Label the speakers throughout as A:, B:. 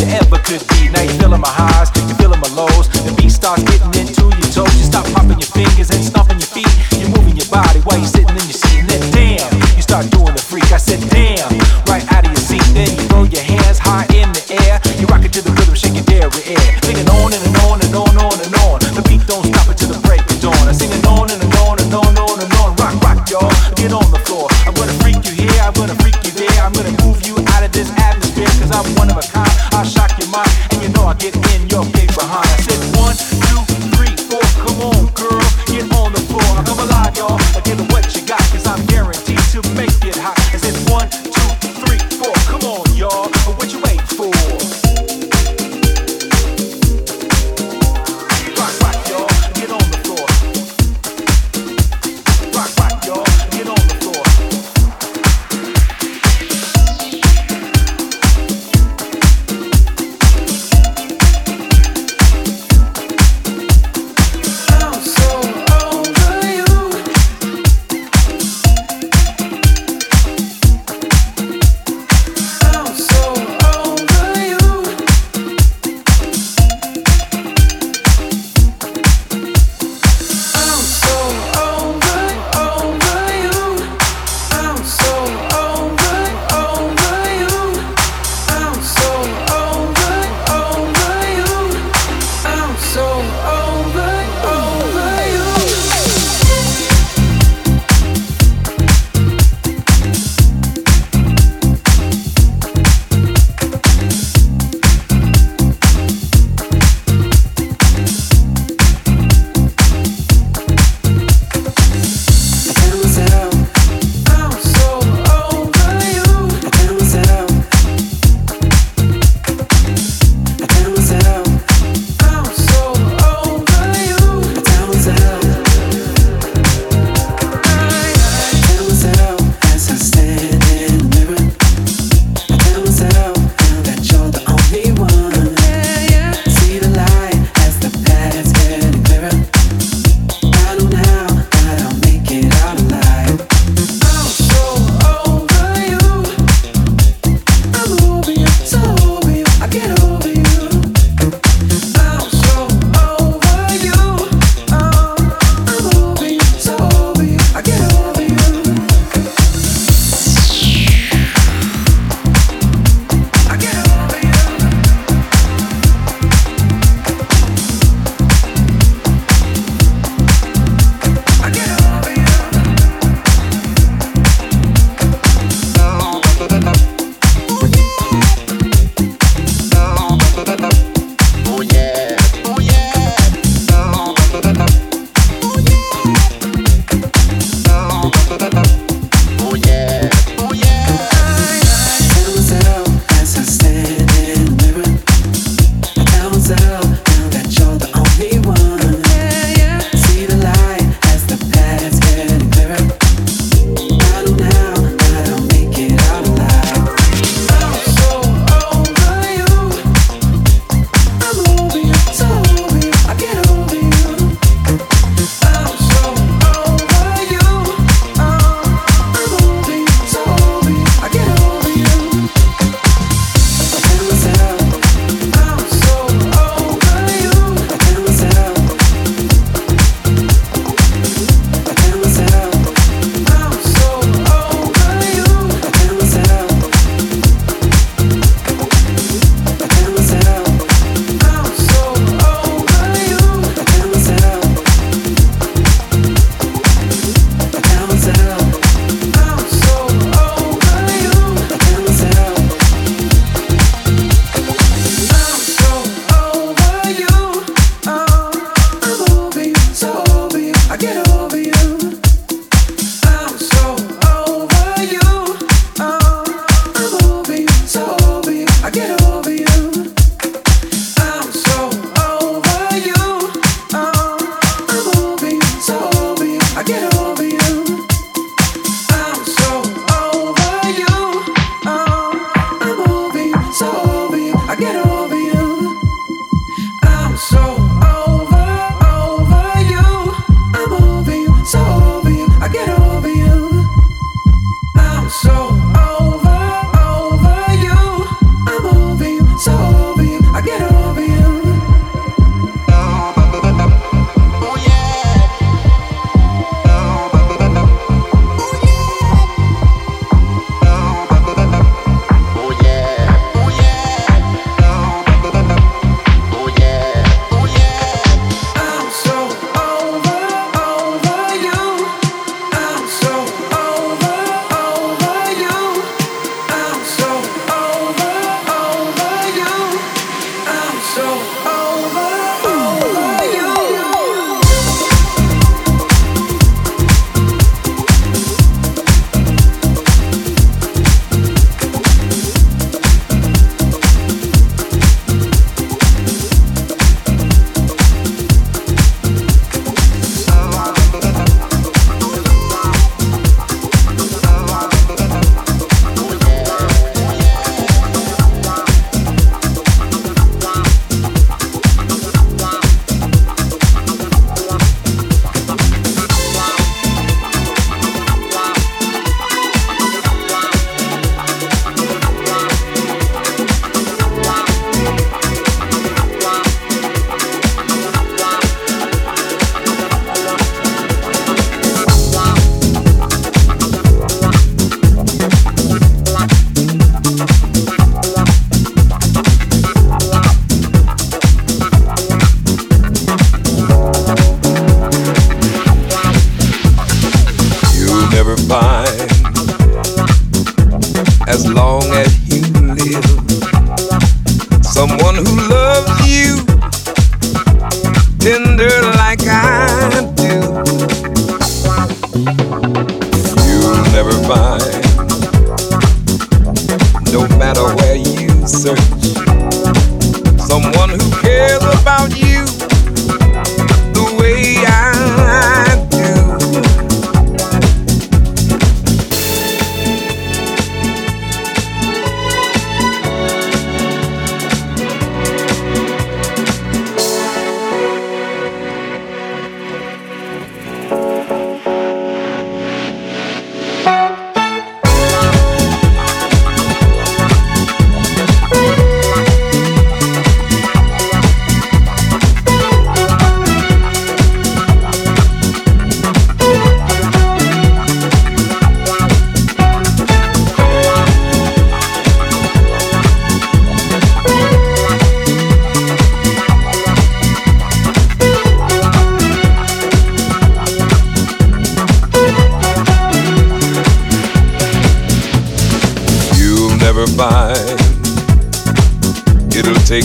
A: you ever could be. Now you're feeling my highs, you're feeling my lows. The beat starts getting into your toes. You
B: stop popping your fingers and stomping your
C: feet.
D: You're moving your body while
C: you're
D: sitting in
E: your seat. And then damn, you start doing the freak. I
F: said damn, right out of your seat. Then you throw your hands high in the air. You rock it
D: to the
F: rhythm, shake it there, air.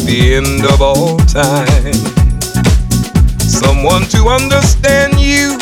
F: the end of all
D: time. Someone to
C: understand you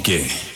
G: Make it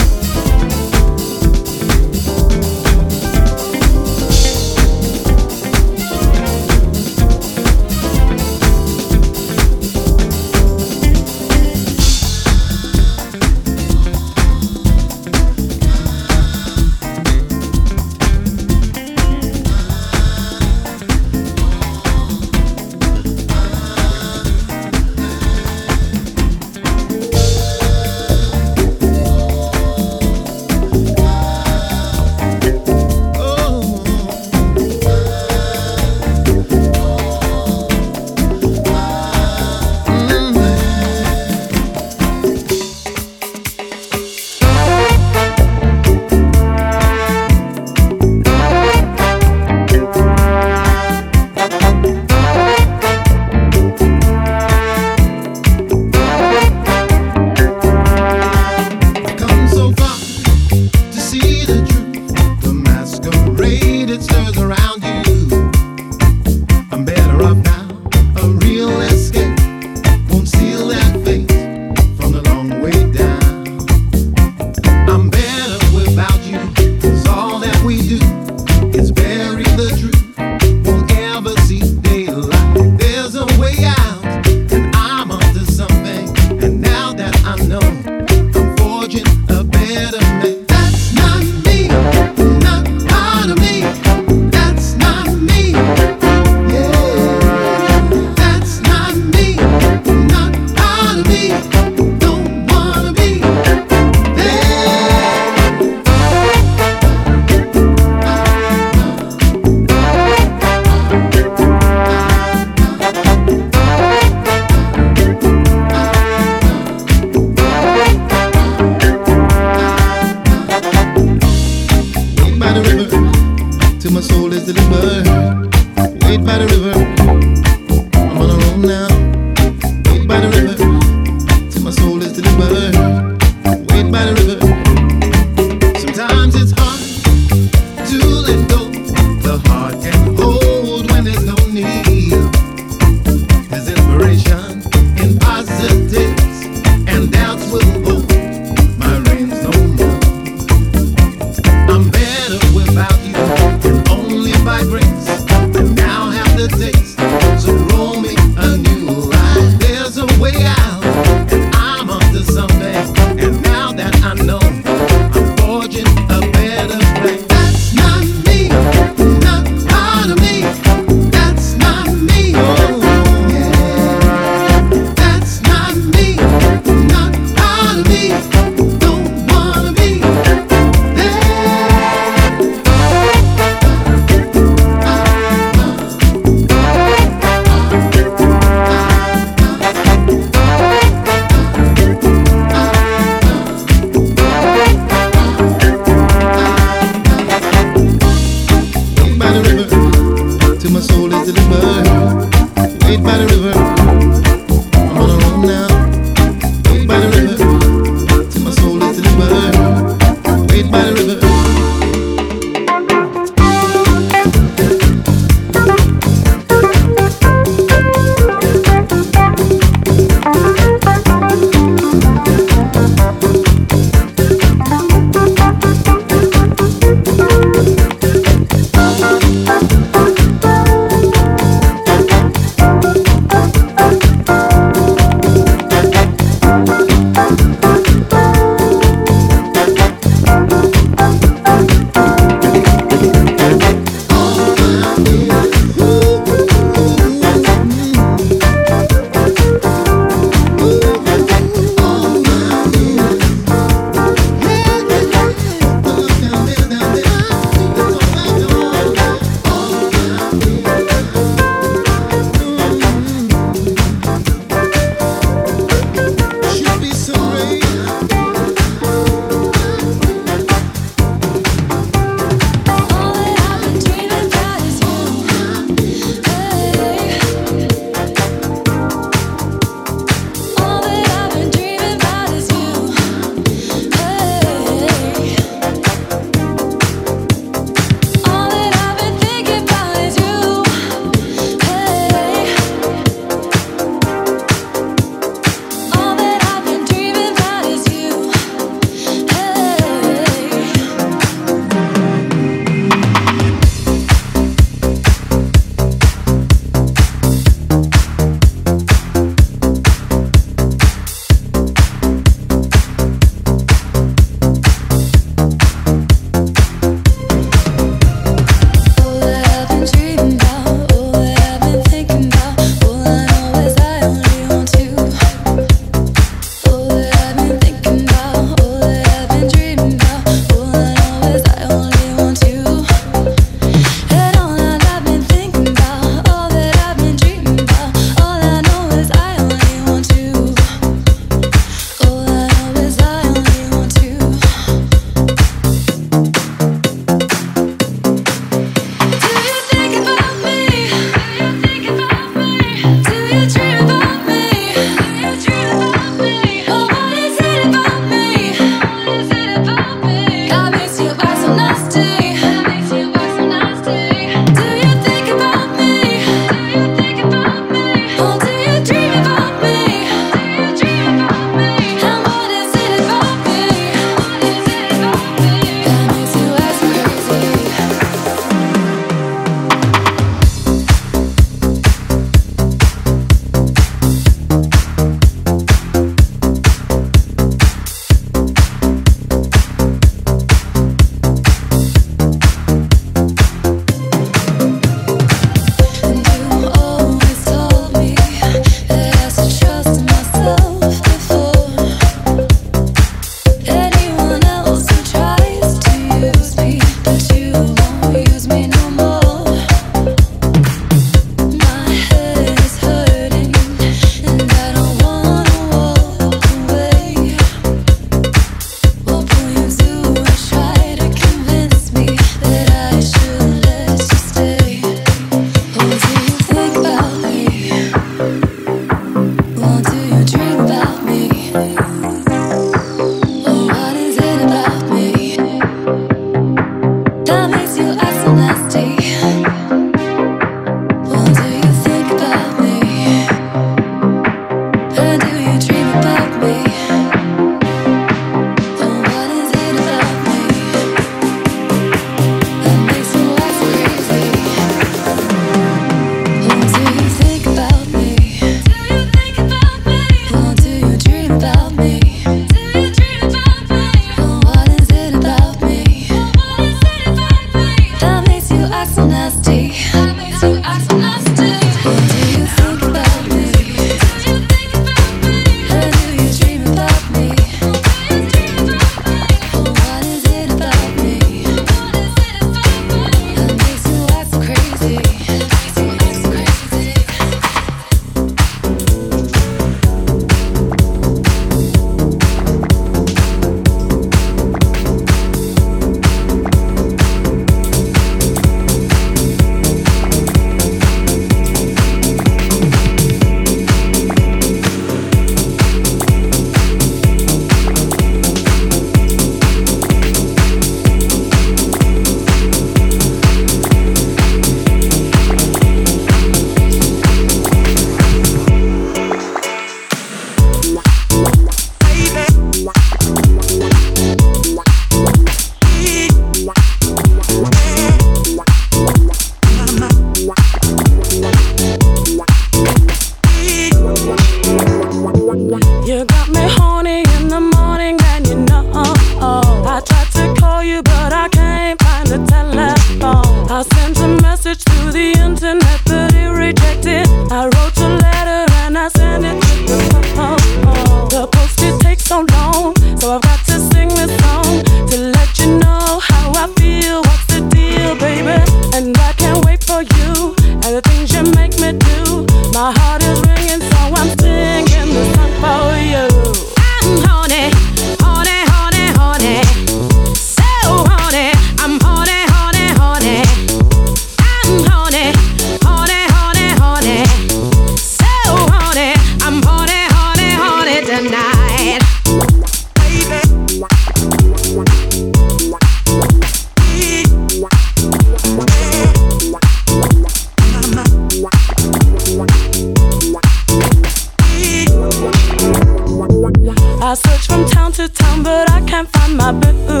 G: I search from town to town, but I can't find my boo.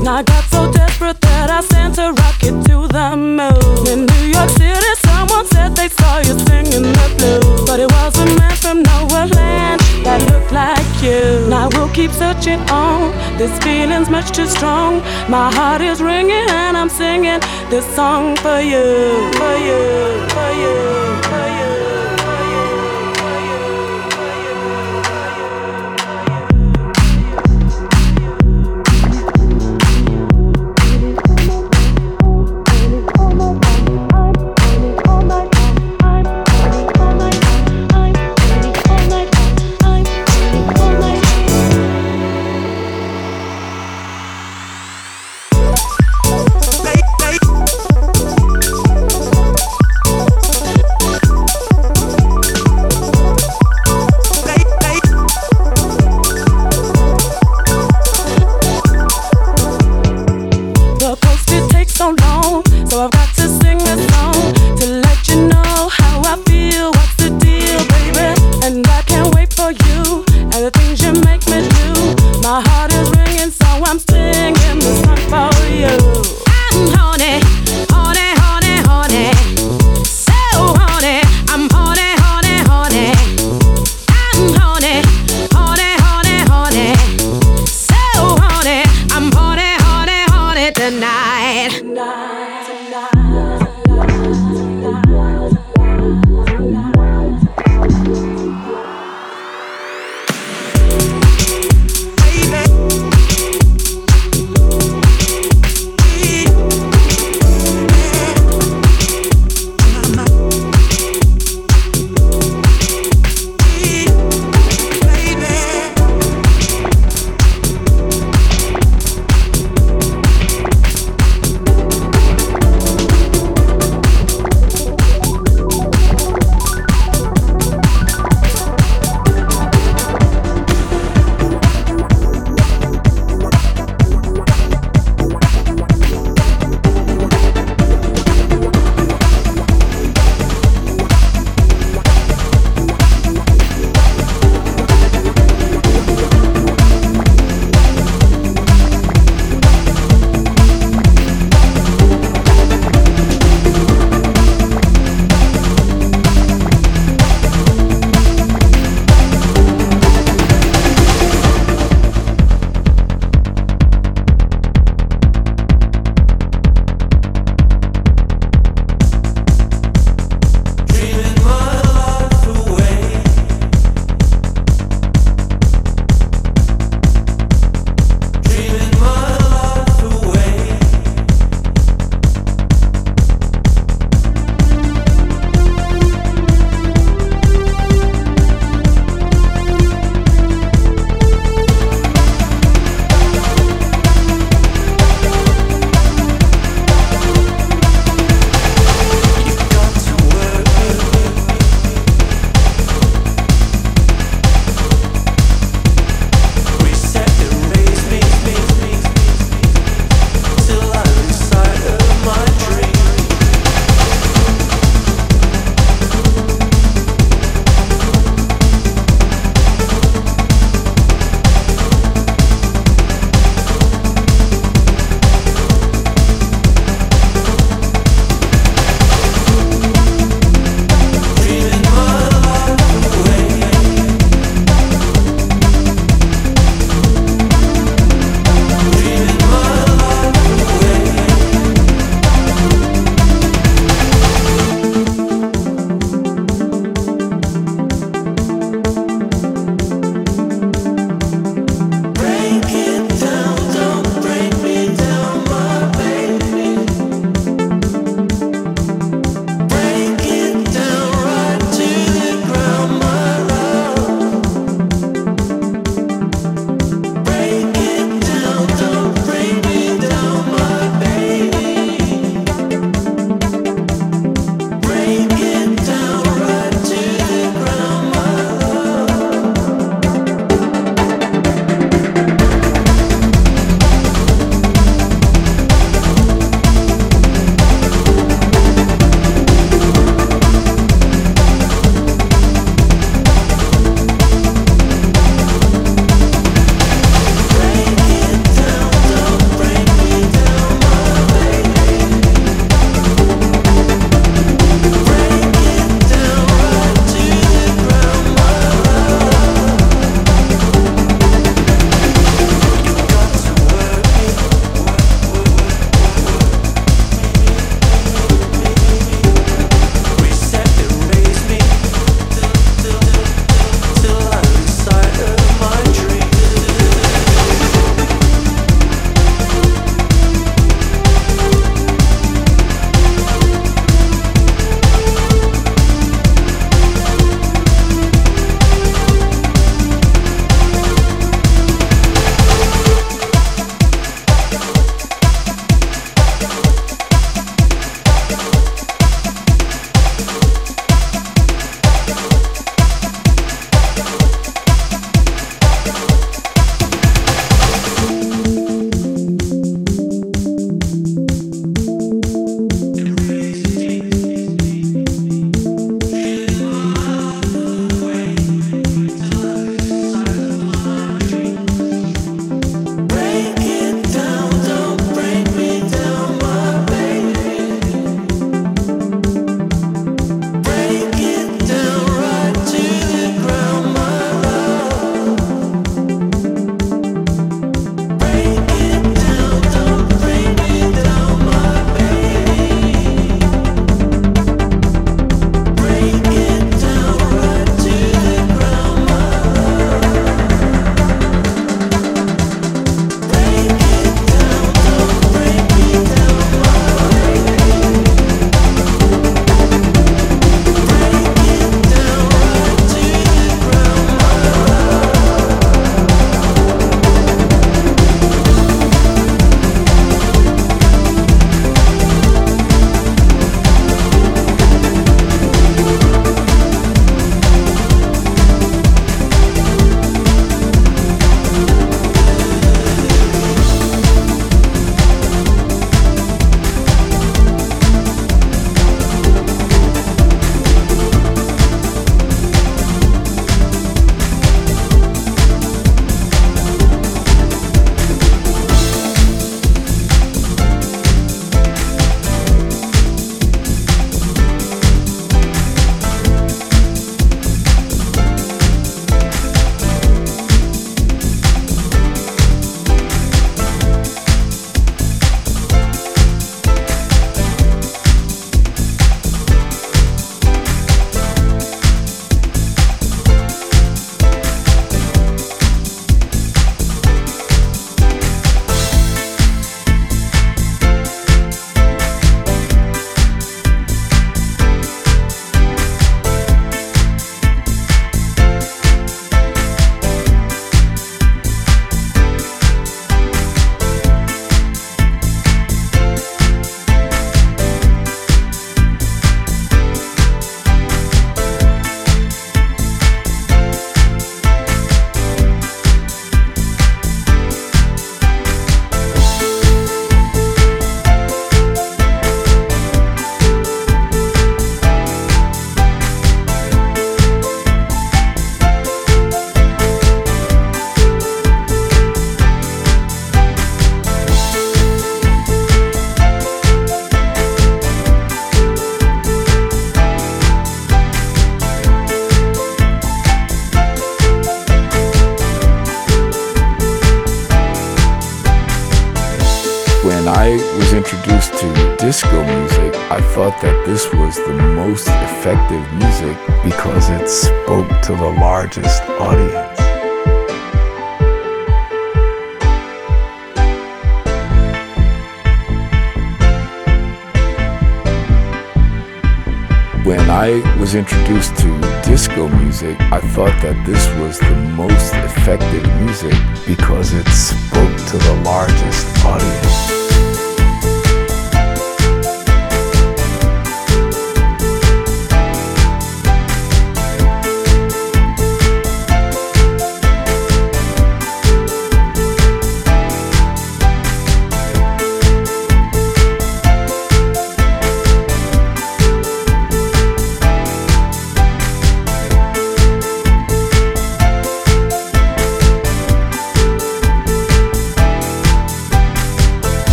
G: And
H: I got so desperate that I sent a rocket to the moon. In New York City, someone said they saw you singing the blues, but it was a man from nowhere land that looked like you. And I will keep searching on. This feeling's much too strong. My heart is ringing, and I'm singing this song for you, for you, for
I: you.